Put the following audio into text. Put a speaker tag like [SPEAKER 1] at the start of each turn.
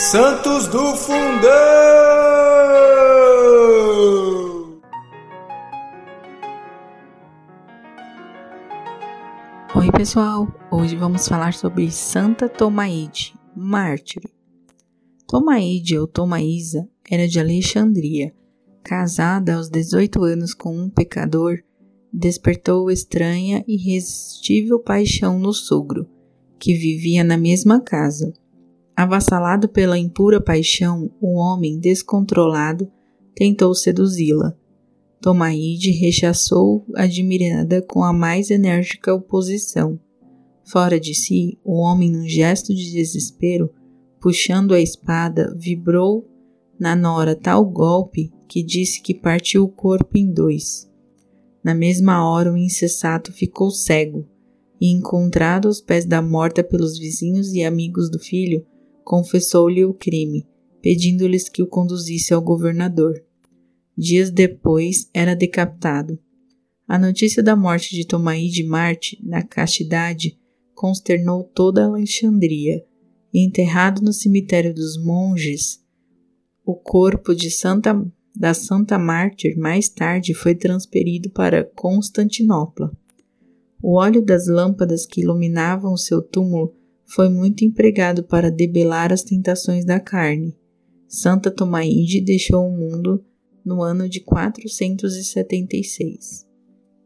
[SPEAKER 1] Santos do Fundão!
[SPEAKER 2] Oi, pessoal! Hoje vamos falar sobre Santa Tomaide, mártir. Tomaide ou Tomaísa era de Alexandria. Casada aos 18 anos com um pecador, despertou estranha e irresistível paixão no sogro, que vivia na mesma casa. Avassalado pela impura paixão, o homem descontrolado tentou seduzi-la. Tomaide rechaçou admirada com a mais enérgica oposição. Fora de si, o homem, num gesto de desespero, puxando a espada, vibrou na nora tal golpe que disse que partiu o corpo em dois. Na mesma hora, o insensato ficou cego e, encontrado aos pés da morta pelos vizinhos e amigos do filho, confessou-lhe o crime, pedindo-lhes que o conduzisse ao governador. Dias depois era decapitado. A notícia da morte de Tomaí de Marte, na castidade, consternou toda Alexandria. Enterrado no cemitério dos monges, o corpo de Santa, da Santa Mártir mais tarde foi transferido para Constantinopla. O óleo das lâmpadas que iluminavam seu túmulo foi muito empregado para debelar as tentações da carne. Santa Tomaide deixou o mundo no ano de 476.